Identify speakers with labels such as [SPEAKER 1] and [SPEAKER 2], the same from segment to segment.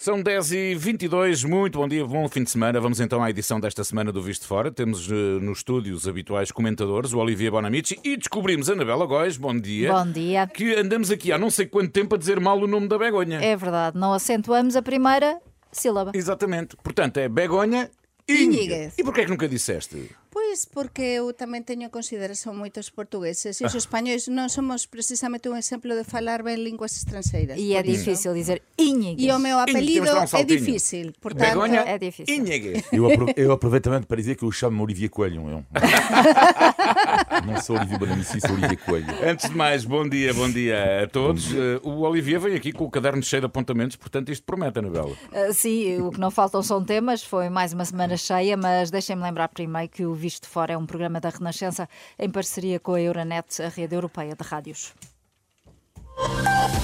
[SPEAKER 1] São 10h22, muito bom dia, bom fim de semana. Vamos então à edição desta semana do Visto Fora. Temos uh, nos estúdios os habituais comentadores, o Olivier Bonamici, e descobrimos a Anabela Góis, bom dia.
[SPEAKER 2] Bom dia.
[SPEAKER 1] Que andamos aqui há não sei quanto tempo a dizer mal o nome da Begonha.
[SPEAKER 2] É verdade, não acentuamos a primeira sílaba.
[SPEAKER 1] Exatamente. Portanto, é Begonha Íñiguez. E porquê é que nunca disseste?
[SPEAKER 3] Porque eu tamén teño consideración moitos portugueses e os españois non somos precisamente un exemplo de falar ben linguas estranxeiras.
[SPEAKER 2] E é difícil dizer Íñiguez.
[SPEAKER 3] E o meu apelido é difícil, portanto...
[SPEAKER 1] Begonha
[SPEAKER 2] É difícil.
[SPEAKER 4] Eu, apro eu aproveito também para dizer que eu chamo Olivier Coelho. Eu. Não sou Olivier Bonamici, sou Olivier Coelho.
[SPEAKER 1] Antes de mais, bom dia, bom dia a todos. Uh, o Olivier veio aqui com o caderno cheio de apontamentos, portanto isto promete, Anabela.
[SPEAKER 2] Ah, sim, o que não faltam são temas. Foi mais uma semana cheia, mas deixem-me lembrar primeiro que o Visto Fora é um programa da Renascença em parceria com a Euronet, a rede europeia de rádios.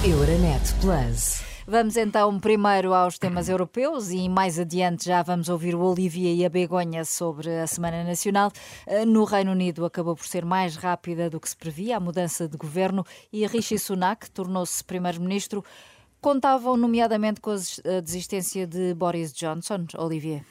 [SPEAKER 5] Euronet Plus.
[SPEAKER 2] Vamos então primeiro aos temas europeus e mais adiante já vamos ouvir o Olivier e a Begonha sobre a Semana Nacional. Eh, No Reino Unido acabou por ser mais rápida do que se previa a mudança de governo e Rishi Sunak tornou-se primeiro-ministro. Contavam nomeadamente com a desistência de Boris Johnson, Olivier.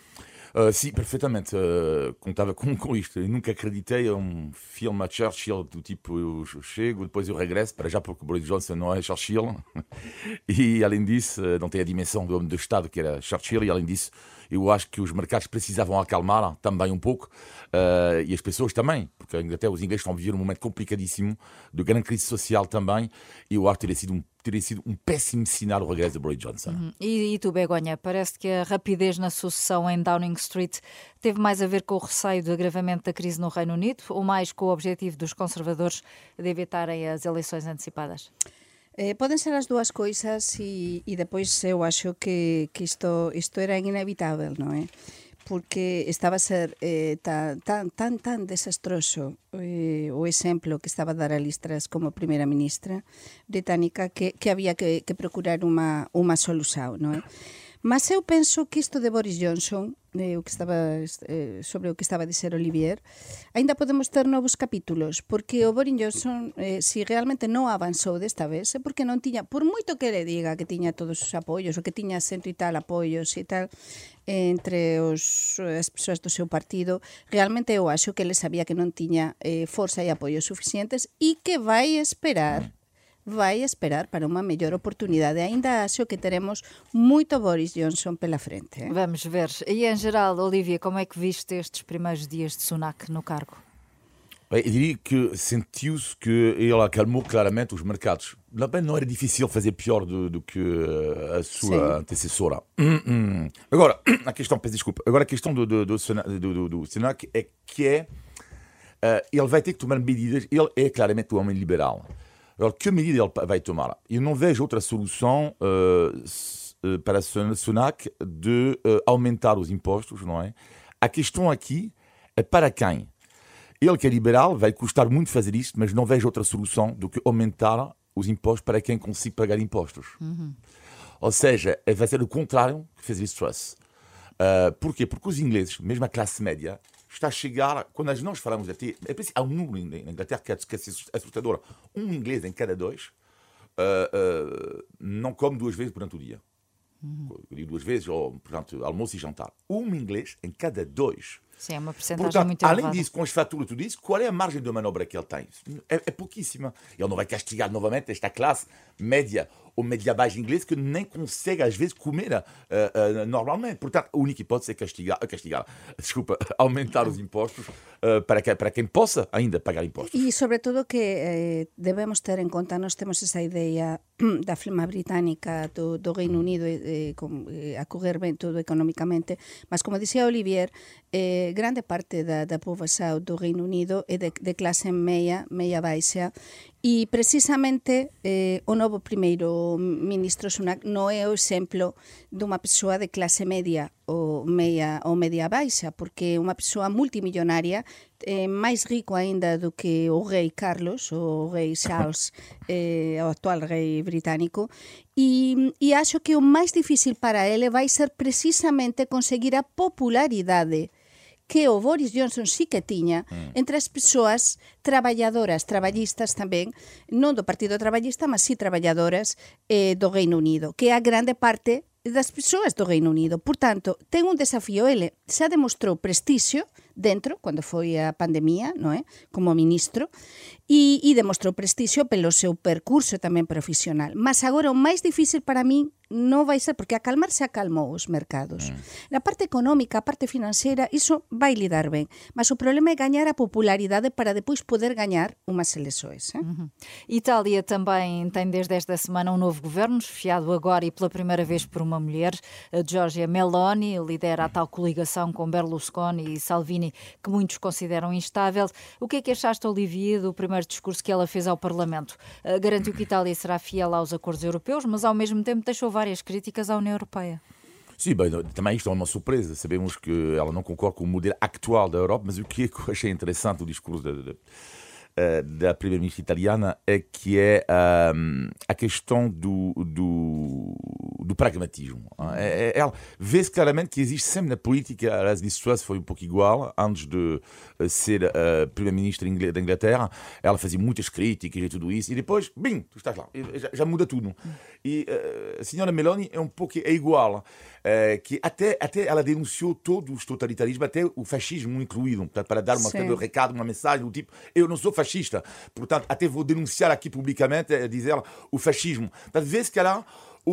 [SPEAKER 4] Uh, sim, perfeitamente. Uh, contava com, com isto. Eu nunca acreditei a um filme a Churchill do tipo eu chego, depois eu regresso, para já porque Boris Johnson não é Churchill. E além disso, uh, não tem a dimensão do homem de Estado que era Churchill. E além disso, eu acho que os mercados precisavam acalmar também um pouco. uh, e as pessoas também, porque a Inglaterra, os ingleses estão a viver um momento complicadíssimo, de grande crise social também. E eu acho que teria sido um, teria sido um péssimo sinal o regresso de Boris Johnson.
[SPEAKER 2] E, e tu, Begonha, parece que a rapidez na sucessão em Downing Street teve mais a ver com o receio do agravamento da crise no Reino Unido ou mais com o objetivo dos conservadores de evitarem as eleições antecipadas?
[SPEAKER 3] Eh, poden ser as dúas coisas e, e depois eu acho que, que isto, isto era inevitável, non é? Porque estaba a ser eh, tan, tan, tan, tan desastroso eh, o exemplo que estaba a dar a Listras como primeira ministra británica que, que había que, que procurar unha, unha solución, non é? Mas eu penso que isto de Boris Johnson eh, o que estaba eh, sobre o que estaba a dizer Olivier, aínda podemos ter novos capítulos, porque o Boris Johnson eh, si realmente non avanzou desta vez, é porque non tiña, por moito que le diga que tiña todos os apoios, o que tiña cento e tal apoios e tal, entre os, as persoas do seu partido, realmente eu acho que ele sabía que non tiña eh, forza e apoios suficientes e que vai esperar vai esperar para unha mellor oportunidade. Ainda acho que teremos moito Boris Johnson pela frente. Eh?
[SPEAKER 2] Vamos ver. E em geral, Olivia, como é que viste estes primeiros dias de Sunak no cargo?
[SPEAKER 4] Bem, eu diria que sentiu-se que ele acalmou claramente os mercados. Não era difícil fazer pior do, do que uh, a sua
[SPEAKER 3] Sim.
[SPEAKER 4] antecessora. Hum, hum. Agora, a questão, peço desculpa, agora a questão do, do, do, do, do Sunak é que é, uh, ele vai ter que tomar medidas, ele é claramente um homem liberal. Que medida ele vai tomar? Eu não vejo outra solução uh, para Sun- Sunak de uh, aumentar os impostos, não é? A questão aqui é para quem? Ele que é liberal, vai custar muito fazer isto, mas não vejo outra solução do que aumentar os impostos para quem consiga pagar impostos. Ou seja, é- vai ser o contrário que fez Liz Truss. Uh, porquê? Porque os ingleses, mesmo a classe média, está a chegar, quando nós falamos até, é preciso, há um número na Inglaterra que é, que é assustador. Um inglês em cada dois uh, uh, não come duas vezes durante o dia. Eu digo duas vezes, ou, portanto, almoço e jantar. Um inglês em cada dois.
[SPEAKER 2] Sim, é uma porcentagem
[SPEAKER 4] Portanto,
[SPEAKER 2] muito
[SPEAKER 4] além
[SPEAKER 2] elevada.
[SPEAKER 4] disso, com as faturas, tudo isso, qual é a margem de manobra que ele tem? É, é pouquíssima. Ele não vai castigar novamente esta classe média ou média baixa inglesa que nem consegue, às vezes, comer ah, ah, normalmente. Portanto, a única hipótese é castigar, castigar desculpa, aumentar os impostos ah, para, que, para quem possa ainda pagar impostos.
[SPEAKER 3] E sobre todo que eh, debemos ter en conta, nós temos esa ideia da flema británica do, do Reino Unido eh, com, eh, a correr ben todo económicamente, mas como dicía Olivier, eh, grande parte da, da poboación do Reino Unido é de, de clase meia, meia baixa e precisamente eh, o novo primeiro ministro Sunak non é o exemplo dunha persoa de clase media ou meia, ou media baixa porque é unha persoa multimillonaria eh, máis rico aínda do que o rei Carlos, o rei Charles, eh, o actual rei británico, e, e acho que o máis difícil para ele vai ser precisamente conseguir a popularidade que o Boris Johnson sí que tiña mm. entre as persoas traballadoras, traballistas tamén, non do Partido Traballista, mas sí traballadoras eh, do Reino Unido, que é a grande parte das persoas do Reino Unido. Por tanto, ten un desafío ele xa demostrou prestixio dentro, cando foi a pandemia, non é? como ministro, e, e demostrou prestixio pelo seu percurso tamén profesional. Mas agora o máis difícil para min non vai ser, porque a calmar se acalmou os mercados. Mm. Na parte económica, a parte financeira, iso vai lidar ben. Mas o problema é gañar a popularidade para depois poder gañar unhas eleições. Eh? Uhum.
[SPEAKER 2] Itália também tem desde esta semana um novo governo, esfiado agora e pela primeira vez por uma mulher. A Giorgia Meloni lidera a tal coligação com Berlusconi e Salvini, que muitos consideram instável. O que é que achaste, Olivier, do primeiro discurso que ela fez ao Parlamento? Uh, garantiu que Itália será fiel aos acordos europeus, mas ao mesmo tempo deixou várias críticas à União Europeia.
[SPEAKER 4] Sim, bem, também isto é uma surpresa. Sabemos que ela não concorda com o modelo atual da Europa, mas o que, é eu achei interessante o discurso da, da, eh, da primeira-ministra italiana é que é um, a questão do, do, do pragmatismo. É, é, vê-se claramente que existe sempre na política, aliás, isso foi um pouco igual, antes de eh, ser uh, primeira-ministra da Inglaterra, ela fazia muitas críticas e tudo isso, e depois, bim, tu estás lá, já, já muda tudo. E uh, a senhora Meloni é um pouco é igual. Uh, que até, até ela denunciou todos os totalitarismos, até o fascismo incluído, portanto, para dar uma, um recado, uma mensagem do tipo: eu não sou fascista, portanto, até vou denunciar aqui publicamente, a dizer o fascismo. Portanto, vê-se que ela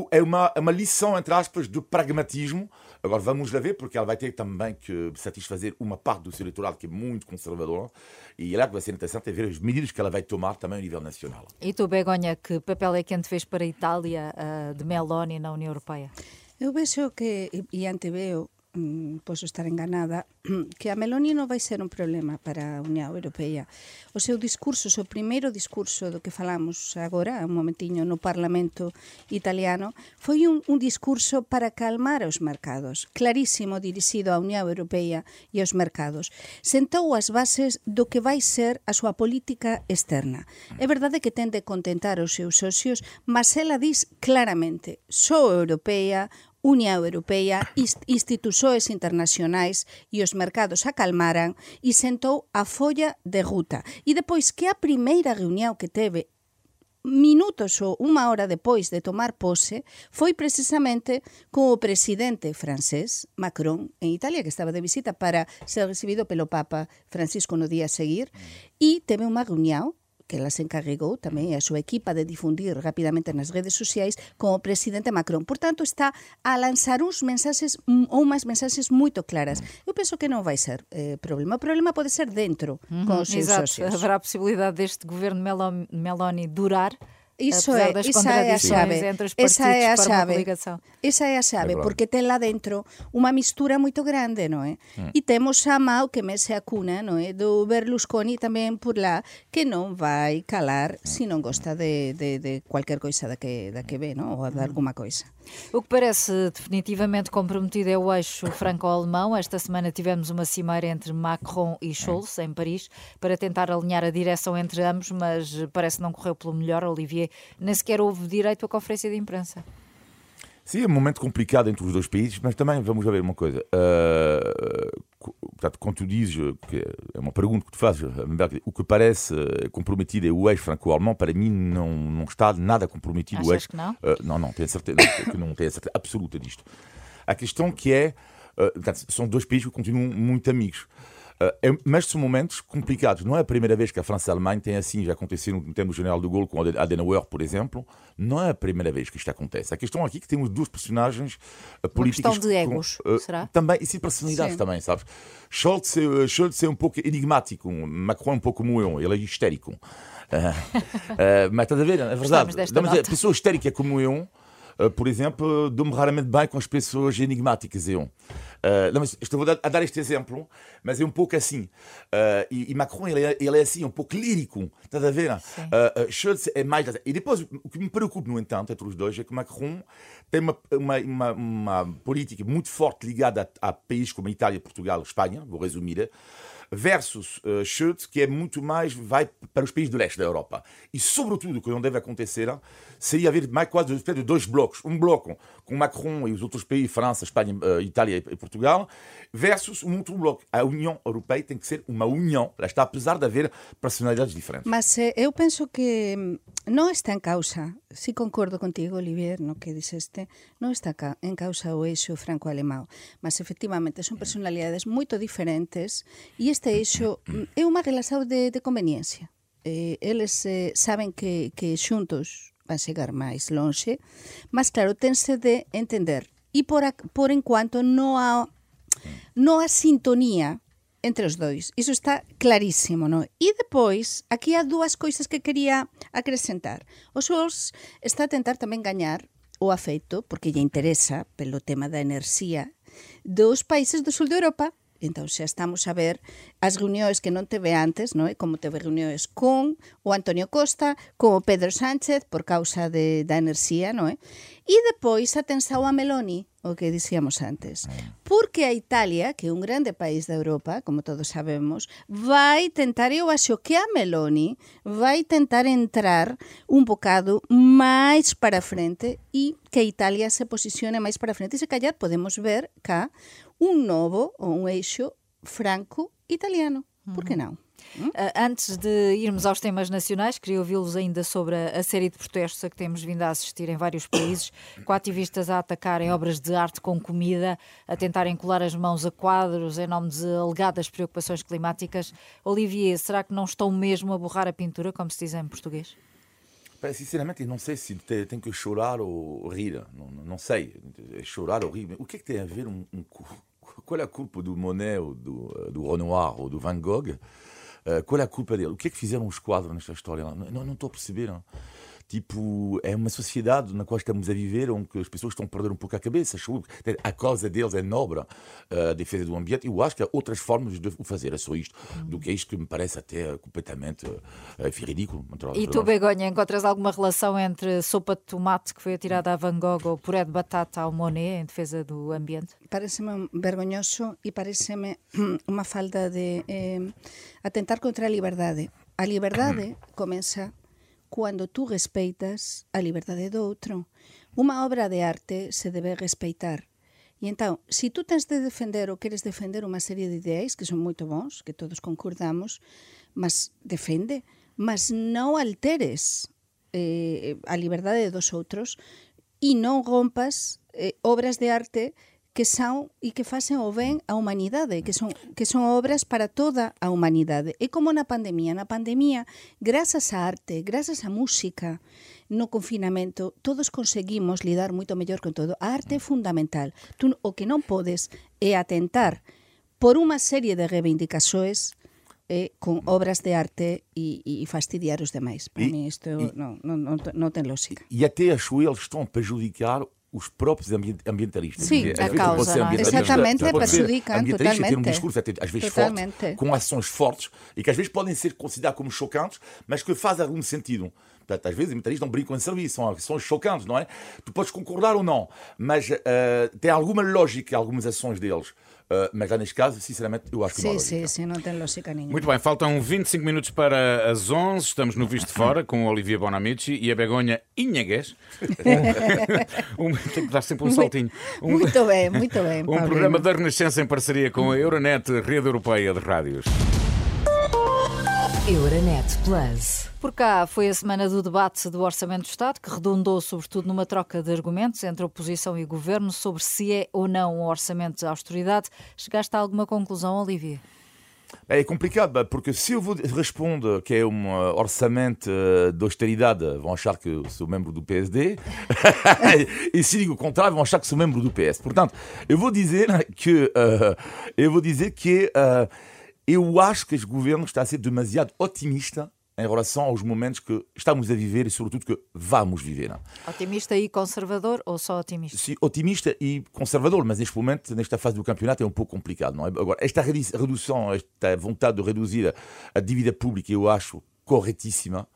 [SPEAKER 4] é uma, uma lição, entre aspas, de pragmatismo. Agora vamos lá ver, porque ela vai ter também que satisfazer uma parte do seu eleitorado que é muito conservador. E é lá que vai ser interessante é ver as medidas que ela vai tomar também a nível nacional.
[SPEAKER 2] E tu, Begonha, que papel é que antevês para a Itália uh, de Meloni na União Europeia?
[SPEAKER 3] Eu vexo que, e anteveo, mm, posso estar enganada, que a Meloni non vai ser un problema para a Unión Europea. O seu discurso, o seu primeiro discurso do que falamos agora, un momentiño no Parlamento italiano, foi un, un discurso para calmar os mercados, clarísimo dirixido á Unión Europea e aos mercados. Sentou as bases do que vai ser a súa política externa. É verdade que tende contentar os seus socios, mas ela diz claramente, sou europea, Unión Europea, instituxoes internacionais e os mercados acalmaran e sentou a folla de ruta. E depois que a primeira reunión que teve minutos ou unha hora depois de tomar pose foi precisamente con o presidente francés Macron en Italia que estaba de visita para ser recibido pelo Papa Francisco no día a seguir mm. e teve unha reunión que ela se encarregou tamén a súa equipa de difundir rapidamente nas redes sociais con o presidente Macron. Por tanto, está a lanzar uns mensaxes ou unhas mensaxes moito claras. Eu penso que non vai ser eh, problema. O problema pode ser dentro, uhum, con os seus
[SPEAKER 2] exato.
[SPEAKER 3] socios.
[SPEAKER 2] Haverá a possibilidade deste governo Meloni durar
[SPEAKER 3] Iso é, esa é a chave. esa é a chave. Esa é a chave, é porque ten lá dentro unha mistura moito grande, non é? Mm. E temos a Mao que mese a cuna, non é? Do Berlusconi tamén por lá, que non vai calar mm. se non gosta de, de, de cualquier coisa da que, da que ve, non? Ou de alguma coisa.
[SPEAKER 2] O que parece definitivamente comprometido é o eixo franco-alemão. Esta semana tivemos uma cimeira entre Macron e Scholz, em Paris, para tentar alinhar a direção entre ambos, mas parece não correu pelo melhor, Olivier nem sequer houve direito à conferência de imprensa.
[SPEAKER 4] Sim, é um momento complicado entre os dois países, mas também vamos ver uma coisa. Uh, portanto, quando tu dizes, que é uma pergunta que tu fazes, o que parece comprometido é o eixo franco-alemão, para mim não, não está nada comprometido
[SPEAKER 2] Achas
[SPEAKER 4] o eixo.
[SPEAKER 2] Que não?
[SPEAKER 4] Uh, não, não, tenho certeza, que não tenho certeza absoluta disto. A questão que é, uh, portanto, são dois países que continuam muito amigos. Uh, mas são momentos complicados. Não é a primeira vez que a França e a Alemanha têm assim, já aconteceu no tempo do General de Gaulle com Adenauer, por exemplo. Não é a primeira vez que isto acontece. A questão aqui é que temos duas personagens uh, políticas.
[SPEAKER 2] Uma questão de egos, com, uh, será?
[SPEAKER 4] Também, e sim, personalidades também, sabes? Scholz, uh, Scholz é um pouco enigmático, Macron é um pouco moão, ele é histérico. mas estás a ver, é verdade. A pessoa histérica como eu, por exemplo, dou-me raramente bem com as pessoas enigmáticas. Eu. Uh, não, mas estou a dar este exemplo, mas é um pouco assim. Uh, e, e, Macron, ele é, ele é assim, um pouco lírico, estás a ver? Uh, Schultz é mais. E depois, o que me preocupa, no entanto, entre os dois, é que Macron tem uma, uma, uma, uma política muito forte ligada a, a países como a Itália, Portugal, Espanha, vou resumir. Versus uh, Schultz, que é muito mais, vai para os países do leste da Europa. E, sobretudo, o que não deve acontecer seria haver mais quase de dois blocos. Um bloco com Macron e os outros países, França, Espanha, uh, Itália e Portugal, versus um outro bloco. A União Europeia tem que ser uma união, lá está, apesar de haver personalidades diferentes.
[SPEAKER 3] Mas eh, eu penso que hum, não está em causa, se concordo contigo, Olivier, no que disseste, não está em causa o eixo franco-alemão, mas efectivamente são personalidades muito diferentes e este este eixo é unha relaxado de, de conveniencia. Eh, eles eh, saben que, que xuntos van chegar máis lonxe, mas claro, tense de entender. E por, a, por enquanto non há, non há sintonía entre os dois. Iso está clarísimo, non? E depois, aquí há dúas coisas que quería acrescentar. O Sols está a tentar tamén gañar o afeito, porque lle interesa pelo tema da enerxía, dos países do sul de Europa, Entón, estamos a ver as reunións que non teve antes, non é? como teve reunións con o Antonio Costa, con o Pedro Sánchez, por causa de, da enerxía, non é? E depois atensao a Meloni, o que dicíamos antes. Porque a Italia, que é un grande país da Europa, como todos sabemos, vai tentar, eu acho que a Meloni vai tentar entrar un bocado máis para frente e que a Italia se posicione máis para frente. E se callar podemos ver cá um novo ou um eixo franco-italiano. Por que não?
[SPEAKER 2] Hum? Antes de irmos aos temas nacionais, queria ouvi-los ainda sobre a, série de protestos a que temos vindo a assistir em vários países, com ativistas a atacarem obras de arte com comida, a tentarem colar as mãos a quadros em nome de alegadas preocupações climáticas. Olivier, será que não estão mesmo a borrar a pintura, como se diz em português?
[SPEAKER 4] Sinceramente, não sei se tem que chorar ou rir. Não, não sei. Chorar ou rir. O que, é que tem a ver um, um qual a culpa do Monet ou do, do Renoir ou do Van Gogh? Uh, qual é a culpa dele? O que é que fizeram os quadros nesta história? Não, não estou a perceber. Não? Tipo, é uma sociedade na qual estamos a viver onde as pessoas estão a perder um pouco a cabeça. A causa deles é nobre, a defesa do ambiente. Eu acho que há outras formas de o fazer. É só isto, do que é isto que me parece até completamente uh, ridículo.
[SPEAKER 2] E tu, Begonha, encontras alguma relação entre sopa de tomate que foi atirada a Van Gogh ou puré de batata ao Monet em defesa do ambiente?
[SPEAKER 3] Parece-me vergonhoso e parece-me uma falta de eh, atentar contra a liberdade. A liberdade começa cuando tú respeitas a liberdade do outro. Unha obra de arte se debe respeitar. E entón, se tú tens de defender ou queres defender unha serie de ideais que son moito bons, que todos concordamos, mas defende, mas non alteres eh, a liberdade dos outros e non rompas eh, obras de arte que son e que facen o ben á humanidade, que son, que son obras para toda a humanidade. É como na pandemia. Na pandemia, grazas á arte, grazas á música, no confinamento, todos conseguimos lidar moito mellor con todo. A arte é fundamental. Tú, o que non podes é atentar por unha serie de reivindicações eh, con obras de arte e, e fastidiar os demais. Para mí isto non, non, non, non ten lógica.
[SPEAKER 4] E até acho eles estão a prejudicar os próprios ambientalistas.
[SPEAKER 3] Sim, a causa? É? Exatamente, é prejudicam totalmente. ter
[SPEAKER 4] um discurso às vezes totalmente. forte, com ações fortes, e que às vezes podem ser consideradas como chocantes, mas que fazem algum sentido. Portanto, às vezes os ambientalistas não brincam em serviço, são, são chocantes, não é? Tu podes concordar ou não, mas uh, tem alguma lógica algumas ações deles. Uh, mas lá neste caso, sinceramente, eu acho que
[SPEAKER 3] sim, não Sim, sim, não tem lógica nenhuma.
[SPEAKER 1] Muito bem, faltam 25 minutos para as 11. Estamos no Visto Fora com o Olivia Bonamici e a Begonha Inhagues. Um, um, tem que dar sempre um saltinho.
[SPEAKER 3] Um, muito bem, muito bem.
[SPEAKER 1] Um programa da Renascença em parceria com a Euronet, Rede Europeia de Rádios.
[SPEAKER 2] Euronet Plus. Por cá foi a semana do debate do Orçamento do Estado, que redundou sobretudo numa troca de argumentos entre oposição e governo sobre se é ou não um orçamento de austeridade. Chegaste a alguma conclusão, Olivia?
[SPEAKER 4] É complicado, porque se eu vou responder que é um orçamento de austeridade, vão achar que sou membro do PSD, e se digo o contrário, vão achar que sou membro do PS. Portanto, eu vou dizer que, uh, eu vou dizer que uh, eu acho que o governo está a ser demasiado otimista em relação aos momentos que estamos a viver e, sobretudo, que vamos viver.
[SPEAKER 2] Otimista e conservador ou só otimista?
[SPEAKER 4] Sim, otimista e conservador, mas neste momento, nesta fase do campeonato, é um pouco complicado. Não é? Agora, esta redução, esta vontade de reduzir a dívida pública, eu acho corretíssima.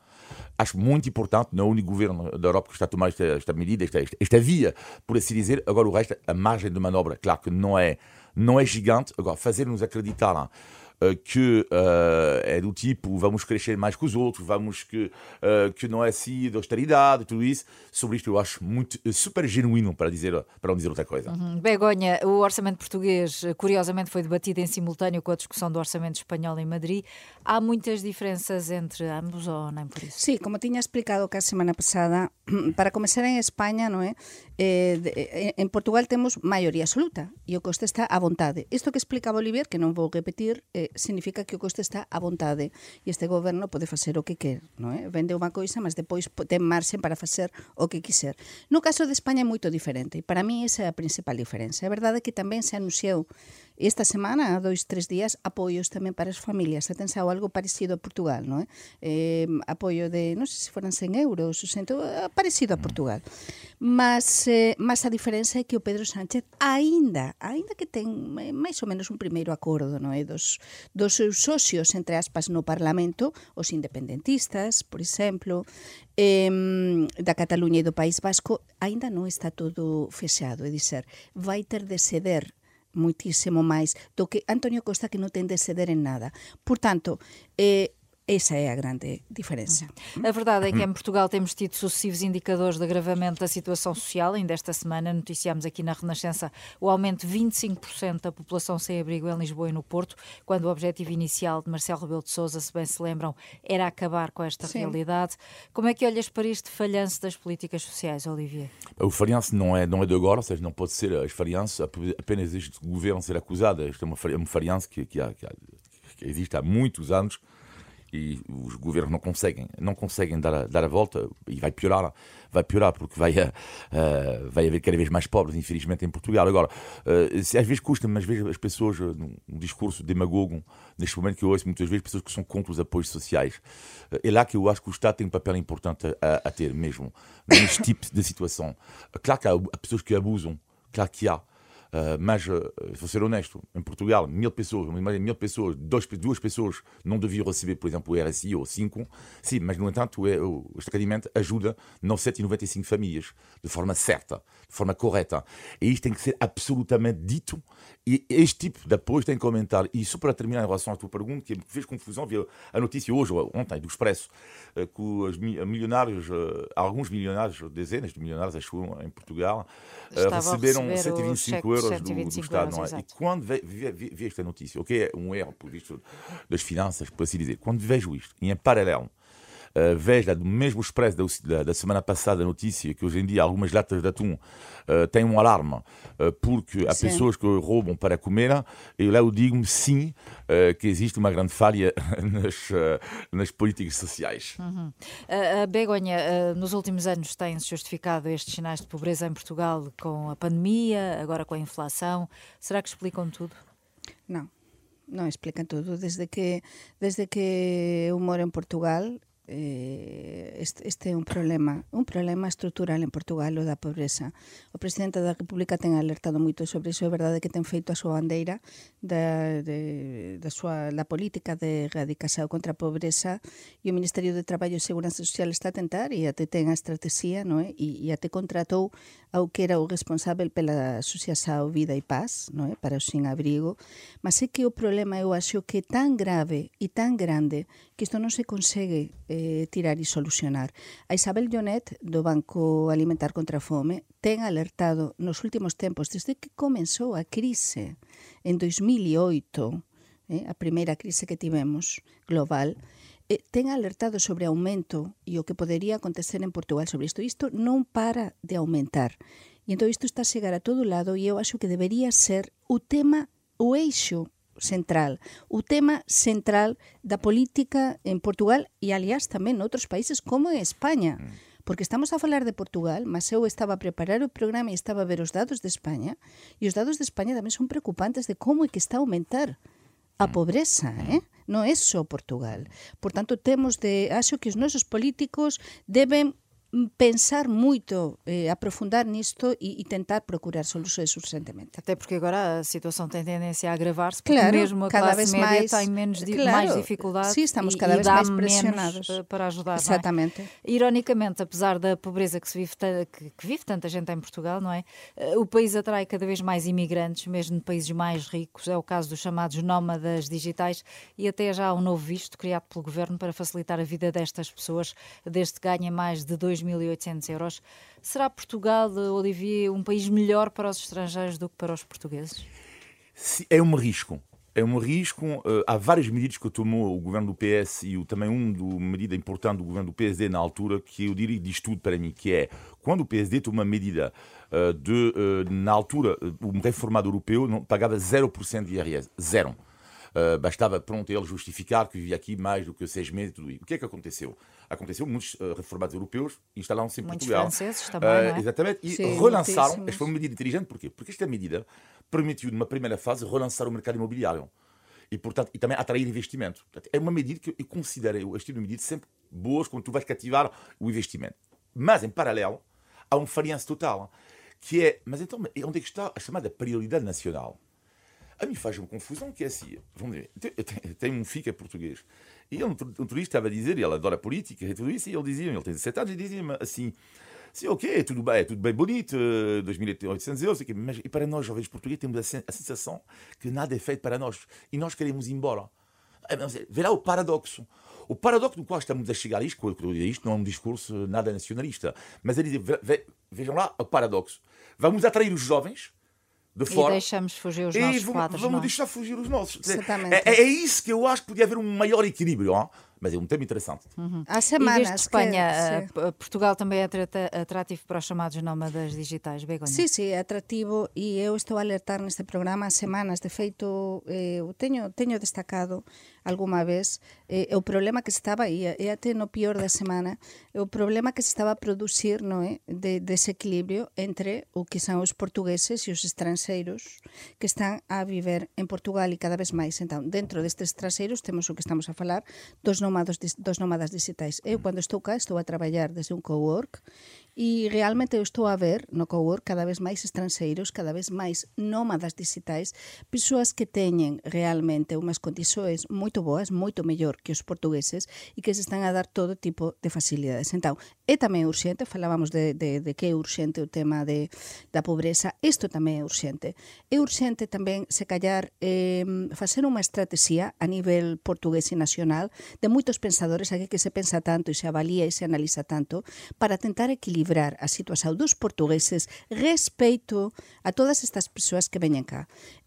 [SPEAKER 4] Acho muito importante, não é o único governo da Europa que está a tomar esta, esta medida, esta, esta, esta via, por assim dizer. Agora, o resto, a margem de manobra, claro que não é, não é gigante. Agora, fazer-nos acreditar que é do tipo vamos crescer mais que os outros, vamos que, que não é assim de austeridade, tudo isso. Sobre isto eu acho muito super genuíno para dizer para não dizer outra coisa.
[SPEAKER 2] Uhum. Begonha, o orçamento português, curiosamente, foi debatido em simultâneo com a discussão do orçamento espanhol em Madrid. Há muitas diferenças entre ambos ou nem por isso?
[SPEAKER 3] Sí, como tiña explicado que a semana pasada, para comenzar en España, non é? Eh, eh, en Portugal temos maioría absoluta e o coste está a vontade. Isto que explicaba Olivier, que non vou repetir, eh, significa que o coste está a vontade e este goberno pode facer o que quer, non é? Vende unha coisa, mas depois ten marxen para facer o que quiser. No caso de España é moito diferente e para mí esa é a principal diferenza. É verdade que tamén se anunciou esta semana, dois, tres días, apoios tamén para as familias. Atensao, algo parecido a Portugal, non é? Eh, apoio de, non sei se foran 100 euros, 100, parecido a mm. Portugal. Mas, eh, mas a diferenza é que o Pedro Sánchez aínda, aínda que ten máis ou menos un primeiro acordo, non é? Dos, dos seus socios, entre aspas, no Parlamento, os independentistas, por exemplo, eh, da Cataluña e do País Vasco, aínda non está todo fechado, é dizer, vai ter de ceder muitísimo máis do que Antonio Costa que non ten de ceder en nada. Por tanto, eh, essa é a grande diferença.
[SPEAKER 2] A verdade é que em Portugal temos tido sucessivos indicadores de agravamento da situação social. Ainda esta semana noticiámos aqui na Renascença o aumento de 25% da população sem abrigo em Lisboa e no Porto, quando o objetivo inicial de Marcelo Rebelo de Sousa, se bem se lembram, era acabar com esta Sim. realidade. Como é que olhas para este falhanço das políticas sociais, Olivier?
[SPEAKER 4] O falhanço não é, não é de agora, ou seja, não pode ser as falhanças apenas este governo ser acusado. Isto é uma, uma falhança que, que, há, que, há, que existe há muitos anos e os governos não conseguem, não conseguem dar a, dar a volta e vai piorar, vai piorar porque vai, uh, vai haver cada vez mais pobres, infelizmente, em Portugal. Agora, uh, às vezes custa, mas vejo as pessoas, num discurso demagogo, neste momento que eu ouço muitas vezes, pessoas que são contra os apoios sociais. É lá que eu acho que o Estado tem um papel importante a ter mesmo, neste tipo de situação. Claro que há pessoas que abusam, claro que há. Uh, mas, uh, vou ser honesto, em Portugal, mil pessoas, mil pessoas, dois, duas pessoas não deviam receber, por exemplo, o RSI ou cinco. Sim, mas, no entanto, é, o esclarecimento ajuda 995 famílias de forma certa, de forma correta. E isto tem que ser absolutamente dito. E este tipo de apoio tem que aumentar. E só para terminar em relação à tua pergunta, que fez confusão, vi a notícia hoje ou ontem do Expresso, uh, que os milionários, alguns milionários, dezenas de milionários, acho em Portugal, receberam 125 euros euros do, do Estado, euros, é? E quando vi esta notícia, o que é um erro, por visto, das finanças, por assim dizer, quando vejo isto, e em paralelo, Uh, veja do mesmo expresso da, da, semana passada a notícia que hoje em dia algumas latas de atum uh, têm um alarme uh, porque há sim. pessoas que roubam para comer e lá eu digo-me sim que existe uma grande falha nas, nas políticas sociais.
[SPEAKER 2] Uhum. a Begonha, nos últimos anos tem-se justificado estes sinais de pobreza em Portugal com a pandemia, agora com a inflação. Será que explicam tudo?
[SPEAKER 3] Não. não explican tudo. Desde que, desde que eu moro en Portugal, eh, este é un problema, un problema estrutural en Portugal o da pobreza. O presidente da República ten alertado moito sobre iso, é verdade que ten feito a súa bandeira da, de, da súa da política de erradicación contra a pobreza e o Ministerio de Traballo e Seguranza Social está a tentar e até ten a estrategia, non é? E, e até contratou ao que era o responsável pela Asociación Vida e Paz, non é? Para o sin abrigo, mas é que o problema eu acho que é tan grave e tan grande que isto non se consegue eh, eh, tirar e solucionar. A Isabel Llonet, do Banco Alimentar contra a Fome, ten alertado nos últimos tempos, desde que comenzou a crise en 2008, eh, a primeira crise que tivemos global, eh, ten alertado sobre aumento e o que podería acontecer en Portugal sobre isto. Isto non para de aumentar. E entón isto está a chegar a todo lado e eu acho que debería ser o tema, o eixo central, o tema central da política en Portugal e, aliás, tamén noutros países como en España. Mm. Porque estamos a falar de Portugal, mas eu estaba a preparar o programa e estaba a ver os dados de España, e os dados de España tamén son preocupantes de como é que está a aumentar a mm. pobreza, mm. eh? non é só Portugal. Por tanto, temos de, acho que os nosos políticos deben pensar moito, eh, aprofundar nisto e, e tentar procurar soluções urgentemente.
[SPEAKER 2] Até porque agora a situação tem tendência a agravar-se, porque
[SPEAKER 3] Claro,
[SPEAKER 2] mesmo a
[SPEAKER 3] cada
[SPEAKER 2] classe
[SPEAKER 3] vez
[SPEAKER 2] média
[SPEAKER 3] mais-
[SPEAKER 2] tem menos,
[SPEAKER 3] claro,
[SPEAKER 2] mais dificuldade
[SPEAKER 3] sim, estamos
[SPEAKER 2] e,
[SPEAKER 3] cada
[SPEAKER 2] e
[SPEAKER 3] vez
[SPEAKER 2] dá
[SPEAKER 3] mais pressionados.
[SPEAKER 2] para ajudar. é?
[SPEAKER 3] Exatamente.
[SPEAKER 2] Ironicamente, apesar da pobreza que, vive, que, que vive tanta gente em Portugal, não é? Eh, O país atrai cada vez mais imigrantes, mesmo de países mais ricos. É o caso dos chamados nómadas digitais e até já há um novo visto criado pelo governo para facilitar a vida destas pessoas, desde que ganhem mais de 2.800 euros. Será Portugal, Olivier, um país melhor para os estrangeiros do que para os portugueses?
[SPEAKER 4] Se- É um risco. É um risco. eh, há várias medidas que tomou o governo do PS e também uma medida importante do governo do PSD na altura, que eu diria diz tudo para mim, que é quando o PSD tomou uma medida eh, de, eh, na altura, um reformado europeu pagava 0% de IRS. Zero. Uh, bastava pronto ele justificar que vivia aqui mais do que seis meses. Tudo isso. O que é que aconteceu? Aconteceu muitos uh, reformados europeus instalaram-se em
[SPEAKER 2] Muitos
[SPEAKER 4] Portugal.
[SPEAKER 2] franceses também,
[SPEAKER 4] Uh,
[SPEAKER 2] é?
[SPEAKER 4] Exatamente. E
[SPEAKER 3] Sim,
[SPEAKER 4] relançaram. Esta foi uma medida inteligente. Porquê? Porque esta medida permitiu, numa primeira fase, relançar o mercado imobiliário. E, portanto, e também atrair investimento. Portanto, é uma medida que eu considero, este tipo de medidas sempre boas quando tu vais cativar o investimento. Mas, em paralelo, há um falhanço total, que é, mas então, onde é que está a chamada prioridade nacional? A mim faz uma confusão que é assim. Vamos ver, eu tenho- um filho que é português. E ele, um tur- turista, estava a dizer, ele adora política e tudo isso, e ele dizia, ele tem 17 anos, e dizia-me assim: sim, ok, tudo bem, tudo bem bonito, eh, 2.800 euros, sei quê, mas e para nós, jovens portugueses, temos a, sen- a sensação que nada é feito para nós e nós queremos ir embora. Mas Vê o paradoxo. O paradoxo do qual estamos a chegar isto, isto não é um discurso nada nacionalista, mas é dizer, ve- ve- vejam lá o paradoxo. Vamos atrair os jovens de
[SPEAKER 2] E
[SPEAKER 4] fora
[SPEAKER 2] deixamos fugir os
[SPEAKER 4] e
[SPEAKER 2] nossos
[SPEAKER 4] vamos,
[SPEAKER 2] quadros,
[SPEAKER 4] vamos
[SPEAKER 2] não é?
[SPEAKER 4] deixar fugir os nossos.
[SPEAKER 3] Exatamente.
[SPEAKER 4] É, é isso que eu acho que podia haver um maior equilíbrio. ó. Mas é um tema interessante.
[SPEAKER 3] Há
[SPEAKER 2] E
[SPEAKER 3] semanas
[SPEAKER 2] desde Espanha,
[SPEAKER 3] que,
[SPEAKER 2] eh,
[SPEAKER 3] sim.
[SPEAKER 2] Portugal também é atrativo para os chamados nómadas digitais, Begonha?
[SPEAKER 3] Sí, sí, é atractivo e eu estou a alertar neste programa há semanas. De feito, eh, eu teño, teño destacado alguma vez, eh, o problema que estaba aí, e eh, até no pior da semana, o problema que se estaba a producir no é, eh, de desequilibrio entre o que son os portugueses e os estranxeiros que están a viver en Portugal e cada vez máis. Entón, dentro destes estranxeiros temos o que estamos a falar dos nómadas dos nómadas digitais. Eu, cando estou cá, estou a traballar desde un cowork E realmente eu estou a ver no cowork cada vez máis estranxeiros, cada vez máis nómadas digitais, persoas que teñen realmente unhas condições moito moito boas, moito mellor que os portugueses e que se están a dar todo tipo de facilidades. Entón, é tamén urxente, falábamos de, de, de que é urxente o tema de, da pobreza, isto tamén é urxente. É urxente tamén, se callar, eh, facer unha estrategia a nivel portugués e nacional de moitos pensadores, aquí que se pensa tanto e se avalía e se analiza tanto, para tentar equilibrar a situación dos portugueses respeito a todas estas persoas que veñen cá.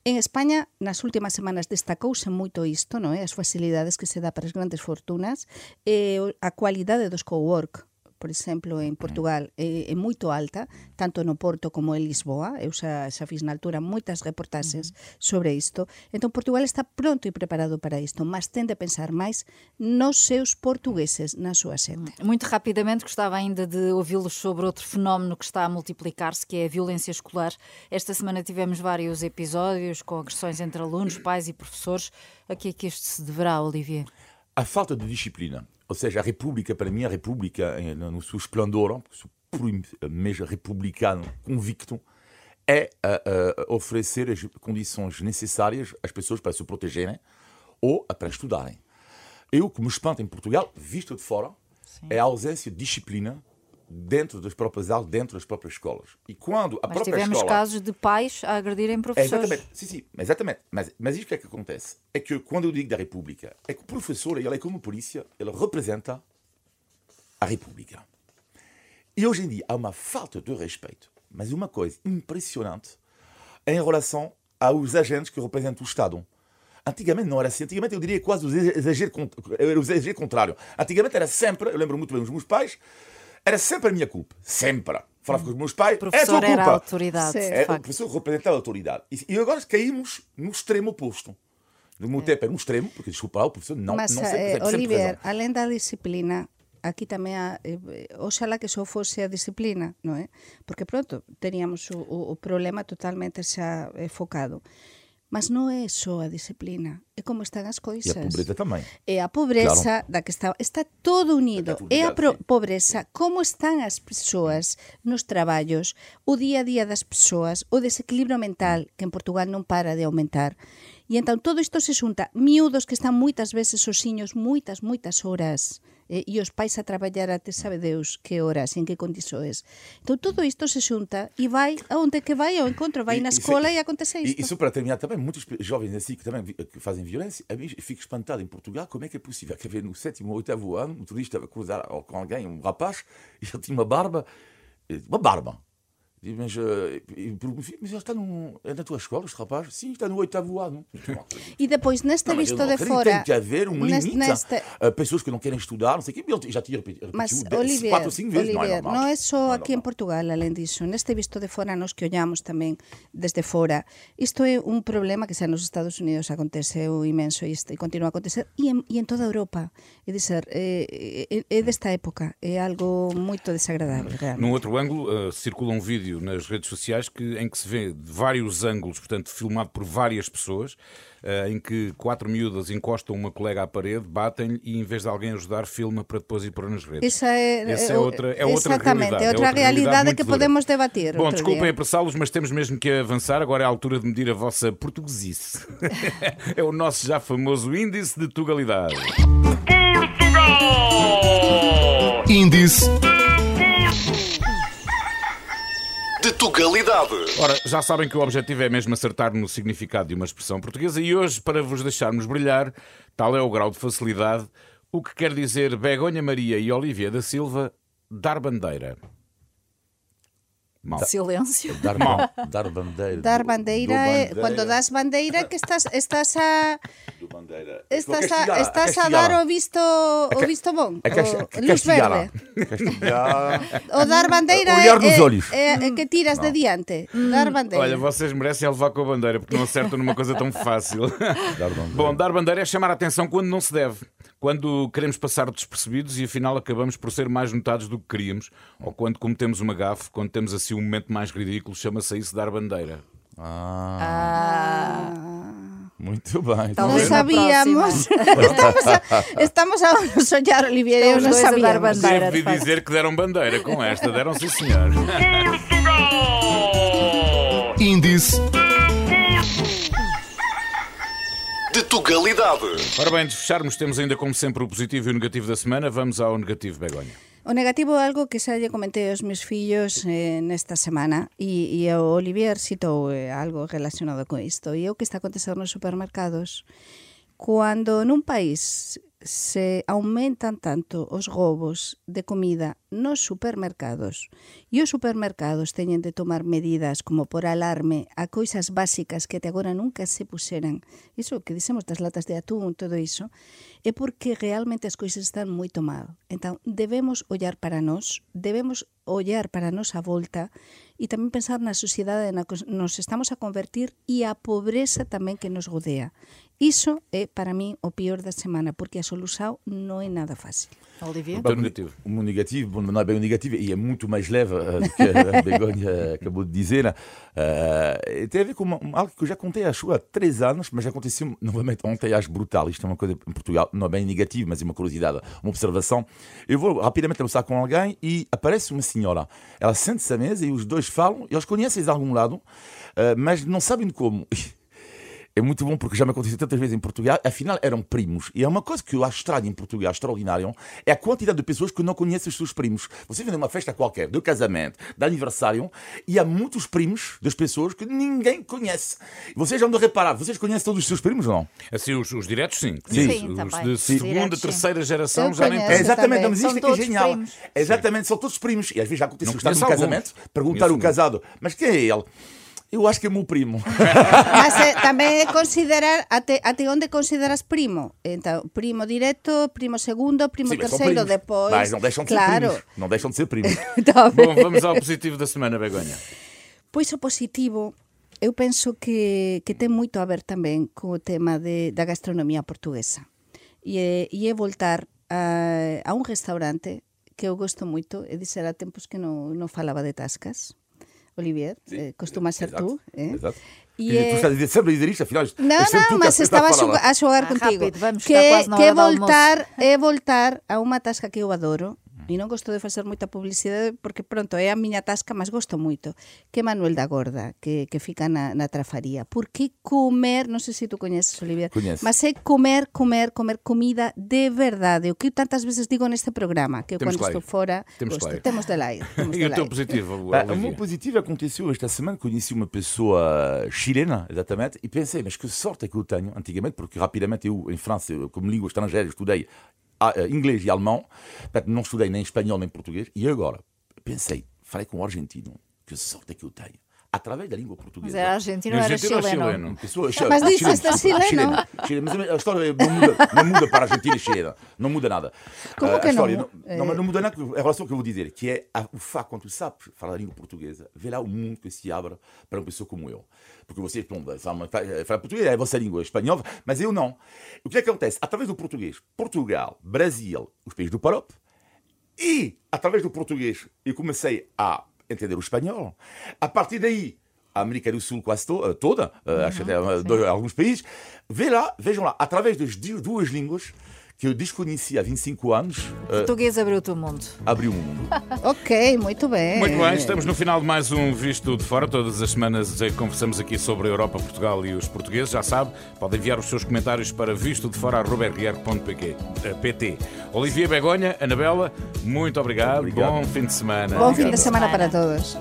[SPEAKER 3] En España, nas últimas semanas destacouse moito isto, non é? As facilidades que se dá para as grandes fortunas eh, e a cualidade dos cowork, por exemplo, en Portugal é, é moito alta, tanto no Porto como en Lisboa. Eu xa, xa fiz na altura moitas reportaxes sobre isto. Entón, Portugal está pronto e preparado para isto, mas ten de pensar máis nos seus portugueses, na súa xente.
[SPEAKER 2] Muito rapidamente, gostava ainda de ouvi-los sobre outro fenómeno que está a multiplicar-se, que é a violência escolar. Esta semana tivemos vários episódios com agressões entre alunos, pais e professores. A que é que isto se deverá, Olivier?
[SPEAKER 4] A falta de disciplina. Ou seja, a República, para mim, a República, eh, no seu esplendor, sou puro mesmo republicano convicto, é uh, uh, oferecer as condições necessárias às pessoas para se protegerem ou para estudarem. Eu, o que me espanta em Portugal, visto de fora, é a ausência de disciplina dentro das próprias aulas, dentro das próprias escolas. E quando a
[SPEAKER 2] Mas
[SPEAKER 4] própria
[SPEAKER 2] tivemos
[SPEAKER 4] escola...
[SPEAKER 2] casos de pais a agredirem
[SPEAKER 4] É,
[SPEAKER 2] professores.
[SPEAKER 4] exatamente, sim, sim, exatamente. Mas, mas isto que é que acontece? É que quando eu digo da República, é que o professor, ele é como polícia, ele representa a República. E hoje em dia há uma falta de respeito, mas uma coisa impressionante em relação aos agentes que representam o Estado. Antigamente não era assim. Antigamente eu diria quase o exagero, cont- era o exagero contrário. Antigamente era sempre, eu lembro muito bem dos meus pais, era sempre a minha culpa. Sempre. Falava com os meus pais,
[SPEAKER 2] O
[SPEAKER 4] é a tua
[SPEAKER 2] professor era a autoridade,
[SPEAKER 4] É, o professor representava a autoridade. E, e agora caímos no extremo oposto. No meu tempo era um extremo, porque desculpa lá, o professor não,
[SPEAKER 3] Mas,
[SPEAKER 4] não
[SPEAKER 3] eh,
[SPEAKER 4] sempre, sempre, sempre
[SPEAKER 3] Olivier,
[SPEAKER 4] razão.
[SPEAKER 3] além da disciplina, aquí tamén a, eh, oxalá que só fose a disciplina, non é? Porque pronto, teríamos o, o, o problema totalmente xa eh, focado. Mas non é só a disciplina, é como están as coisas.
[SPEAKER 4] E a pobreza tamén.
[SPEAKER 3] É a pobreza claro. da que está, está todo unido. É a pro, pobreza, como están as persoas nos traballos, o día a día das persoas, o desequilibrio mental, que en Portugal non para de aumentar. E entón todo isto se xunta, miúdos que están moitas veces osiños, moitas, moitas horas, eh, e os pais a traballar até sabe Deus que horas, en que condições. Entón todo isto se xunta e vai aonde que vai ao encontro, vai
[SPEAKER 4] E-
[SPEAKER 3] na
[SPEAKER 4] e se-
[SPEAKER 3] escola e acontece
[SPEAKER 4] E
[SPEAKER 3] isto.
[SPEAKER 4] isso para terminar também, muitos jovens assim que também que fazem violência, a mim fico espantado em Portugal como é que é possível que havia no sétimo ou oitavo ano um turista a cruzar com alguém, um rapaz, e ele tinha uma barba, eh, uma barba. Mas, eh, e mas ele está num, é na tua escola, este rapaz? Sim, está no oitavo ano.
[SPEAKER 3] E depois neste
[SPEAKER 4] Não, não
[SPEAKER 3] de fora,
[SPEAKER 4] Tem que haver um
[SPEAKER 3] neste-
[SPEAKER 4] limite.
[SPEAKER 3] neste-
[SPEAKER 4] a pessoas que não querem estudar, não sei o quê. Ele já tinha repetido,
[SPEAKER 3] Mas,
[SPEAKER 4] dez,
[SPEAKER 3] Olivier,
[SPEAKER 4] quatro ou cinco vezes. não é
[SPEAKER 3] Olivier, non é só
[SPEAKER 4] Não é
[SPEAKER 3] en
[SPEAKER 4] normal.
[SPEAKER 3] Portugal, alén diso, neste visto de fora, nos que ollamos tamén desde fora, isto é un problema que xa nos Estados Unidos aconteceu imenso e, e continua a acontecer, e en, e en toda Europa. É dizer, é, é, é desta época, é algo moito desagradable, realmente.
[SPEAKER 1] Num outro ângulo, uh, circula um vídeo nas redes sociais que, em que se vê de vários ângulos, portanto, filmado por várias pessoas, uh, em que quatro miúdas encostam uma colega à parede, batem-lhe e, em vez de alguém ajudar, filma para depois ir pôr nas redes.
[SPEAKER 3] Esa é,
[SPEAKER 1] Essa é outra, é outra
[SPEAKER 3] Exatamente,
[SPEAKER 1] realidade.
[SPEAKER 3] é outra realidade
[SPEAKER 1] muito
[SPEAKER 3] que
[SPEAKER 1] dura.
[SPEAKER 3] podemos debater
[SPEAKER 1] Bom, desculpem apressá-los, mas temos mesmo que avançar. Agora é a altura de medir a vossa portuguesice. é o nosso já famoso índice de tugalidade.
[SPEAKER 5] Índice de Tugalidade.
[SPEAKER 1] Ora, já sabem que o objetivo é mesmo acertar no significado de uma expressão portuguesa e hoje, para vos deixarmos brilhar, tal é o grau de facilidade, o que quer dizer Begonha Maria e Olivia da Silva dar bandeira. Mal.
[SPEAKER 2] Silêncio.
[SPEAKER 4] Dar, ban- dar bandeira.
[SPEAKER 3] Dar bandeira,
[SPEAKER 4] do
[SPEAKER 3] é,
[SPEAKER 4] bandeira,
[SPEAKER 3] quando das bandeira que estás, estás a...
[SPEAKER 4] do bandeira.
[SPEAKER 3] Estás
[SPEAKER 4] Castigala,
[SPEAKER 3] a, estás a
[SPEAKER 4] castigala.
[SPEAKER 3] dar o visto o visto bom,
[SPEAKER 4] A cas-
[SPEAKER 3] o
[SPEAKER 4] a
[SPEAKER 3] luz
[SPEAKER 4] castigala.
[SPEAKER 3] verde.
[SPEAKER 4] Castigala.
[SPEAKER 3] O dar bandeira
[SPEAKER 4] Olhar
[SPEAKER 3] é,
[SPEAKER 4] nos olhos.
[SPEAKER 3] é, é que tiras de diante. Dar bandeira.
[SPEAKER 1] Olha, vocês merecem levar com a bandeira porque não acertam numa coisa tão fácil.
[SPEAKER 4] Dar.
[SPEAKER 1] Bom, dar bandeira é chamar a atenção quando não se deve. Quando queremos passar despercebidos e afinal acabamos por ser mais notados do que queríamos. Ou quando cometemos uma gafe, quando temos assim um momento mais ridículo, chama-se isso dar bandeira.
[SPEAKER 4] Ah, muito bem.
[SPEAKER 3] Não sabíamos. estamos, a, estamos a nos olhar, Olivier, eu não
[SPEAKER 2] dois a dar bandeira.
[SPEAKER 1] Devo
[SPEAKER 2] de
[SPEAKER 1] dizer que deram bandeira com esta. Deram sim, senhor.
[SPEAKER 5] Índice de Tugalidade.
[SPEAKER 1] Ora bem, de fecharmos, temos ainda como sempre o positivo e o negativo da semana. Vamos ao negativo, Begonha.
[SPEAKER 3] O negativo algo que xa lle comentei aos meus fillos eh, nesta semana. E, e Olivier citou eh, algo relacionado con isto e é o que está a acontecer nos supermercados. Cuando nun país se aumentan tanto os robos de comida nos supermercados e os supermercados teñen de tomar medidas como por alarme a coisas básicas que até agora nunca se puseran iso que dicemos das latas de atún, todo iso é porque realmente as coisas están moito mal entón debemos ollar para nós debemos ollar para a nosa volta e tamén pensar na sociedade na que nos estamos a convertir e a pobreza tamén que nos rodea. Iso é para mí o pior da semana, porque a solução não é nada fácil.
[SPEAKER 2] Olivia?
[SPEAKER 1] O teu negativo.
[SPEAKER 4] O meu negativo, bom, não é bem o negativo, e é muito mais leve uh, do que a Begonha acabou de dizer. Uh, tem a ver com uma, algo que eu já contei, acho, há três anos, mas já aconteceu novamente ontem, acho brutal. Isto é uma coisa em Portugal, não é bem negativo, mas é uma curiosidade, uma observação. Eu vou rapidamente almoçar com alguém e aparece uma senhora. Ela sente-se à mesa e os dois falam, eles conhecem de algum lado, uh, mas não sabem como. É muito bom porque já me aconteceu tantas vezes em Portugal, afinal eram primos. E é uma coisa que eu acho estranha em Portugal, extraordinário, é a quantidade de pessoas que não conhecem os seus primos. Você vem numa festa qualquer, de casamento, de aniversário, e há muitos primos das pessoas que ninguém conhece. Vocês já de reparar, vocês conhecem todos os seus primos ou não?
[SPEAKER 1] Assim, os, os diretos, sim.
[SPEAKER 2] Sim,
[SPEAKER 1] os
[SPEAKER 2] também.
[SPEAKER 1] de
[SPEAKER 2] Sim.
[SPEAKER 1] segunda,
[SPEAKER 2] sim.
[SPEAKER 1] terceira geração
[SPEAKER 3] Eu
[SPEAKER 1] já nem
[SPEAKER 3] conheço.
[SPEAKER 4] É,
[SPEAKER 1] tanto.
[SPEAKER 4] exatamente,
[SPEAKER 3] também.
[SPEAKER 4] mas
[SPEAKER 2] São
[SPEAKER 4] isto é que é genial.
[SPEAKER 2] primos.
[SPEAKER 4] Exatamente, são todos primos. E às vezes já aconteceu
[SPEAKER 1] Não
[SPEAKER 4] estar num casamento, perguntar o casado, mas quem é ele? Eu acho que é meu primo.
[SPEAKER 3] Mas eh, tamén é considerar até, até onde consideras primo. Então, primo directo, primo segundo, primo
[SPEAKER 4] Sim, mas são
[SPEAKER 3] terceiro,
[SPEAKER 4] primos.
[SPEAKER 3] depois.
[SPEAKER 4] Mas não deixam de ser
[SPEAKER 3] claro.
[SPEAKER 4] primos. Não deixam de ser primos.
[SPEAKER 3] Tá
[SPEAKER 1] Bom, vamos ao positivo da semana, Begonha.
[SPEAKER 3] Pois o positivo, eu penso que, que ten moito a ver tamén co tema de, da gastronomía portuguesa. E é, e é voltar a, a un restaurante que eu gosto moito, e dizer a tempos que non, non falaba de tascas. Olivier, eh, costuma ser
[SPEAKER 4] exato,
[SPEAKER 3] tú, eh?
[SPEAKER 4] exato.
[SPEAKER 3] E
[SPEAKER 4] Tu
[SPEAKER 3] é-
[SPEAKER 4] estás a dizer sempre a dizer isto, afinal.
[SPEAKER 3] Não,
[SPEAKER 4] tu
[SPEAKER 3] não, mas estaba a, xogar, a xogar
[SPEAKER 2] Ah,
[SPEAKER 3] contigo.
[SPEAKER 2] rápido, vamos,
[SPEAKER 3] que, que
[SPEAKER 2] almoço.
[SPEAKER 3] voltar, é voltar a unha tasca que eu adoro, e non gosto de facer moita publicidade porque pronto é a miña tasca, mas gosto moito, que é Manuel da Gorda, que, que fica na, na trafaría. Porque comer, non sei se tú coñeces, Olivia,
[SPEAKER 4] Coñezo.
[SPEAKER 3] mas é comer, comer, comer comida de verdade. O que tantas veces digo neste programa, que eu
[SPEAKER 1] Temos que ir.
[SPEAKER 3] estou fora,
[SPEAKER 1] Temos que
[SPEAKER 3] gosto, temos de lá ir.
[SPEAKER 1] E o teu positivo,
[SPEAKER 4] Ah, o
[SPEAKER 1] Olivia?
[SPEAKER 4] meu positivo aconteceu esta semana, conheci uma pessoa chilena, exatamente, e pensei, mas que sorte é que eu tenho, antigamente, porque rapidamente eu, em França, como língua estrangeira, estudei inglês e alemão, portanto, não estudei nem espanhol nem português, e agora pensei, falei com um argentino, que sorte é que eu tenho, através da língua portuguesa.
[SPEAKER 2] Mas era argentino era
[SPEAKER 1] Argentino
[SPEAKER 2] chileno?
[SPEAKER 1] chileno?
[SPEAKER 4] Pessoa,
[SPEAKER 3] Mas
[SPEAKER 4] chilena,
[SPEAKER 3] disseste
[SPEAKER 4] chilena,
[SPEAKER 3] chileno.
[SPEAKER 4] chilena, chilena, mas a história não muda, não muda para a Argentina e chilena. Não muda nada.
[SPEAKER 3] Como
[SPEAKER 4] Ah,
[SPEAKER 3] que
[SPEAKER 4] história
[SPEAKER 3] não?
[SPEAKER 4] não? Não, não muda nada em relação ao que eu vou dizer, que é a- o facto, quando tu sabes falar a língua portuguesa, vê lá o mundo que se abre para uma pessoa como eu. Porque você, bom, fala, fala português, é a vossa língua espanhola, mas eu não. O que é que acontece? Através do português, Portugal, Brasil, os países do Parop, e, através do português, eu comecei a entender o espanhol. A partir daí, a América do Sul quase to- eh, toda, eh, acho até eh, alguns países, vê lá, vejam lá, através das du- duas línguas que eu desconhecia há 25 anos, eh,
[SPEAKER 2] Português abriu-te o mundo.
[SPEAKER 4] abriu um mundo.
[SPEAKER 3] Ok, muito bem.
[SPEAKER 1] Muito bem, estamos no final de mais um Visto de Fora. Todas as semanas eh, conversamos aqui sobre a Europa, Portugal e os portugueses. Já sabe, pode enviar os seus comentários para vistodefora.rr.pt. Olivia Begonha, Anabela, muito obrigado.
[SPEAKER 4] Obrigado.
[SPEAKER 1] Bom fim de semana.
[SPEAKER 3] Bom fim de semana para todos.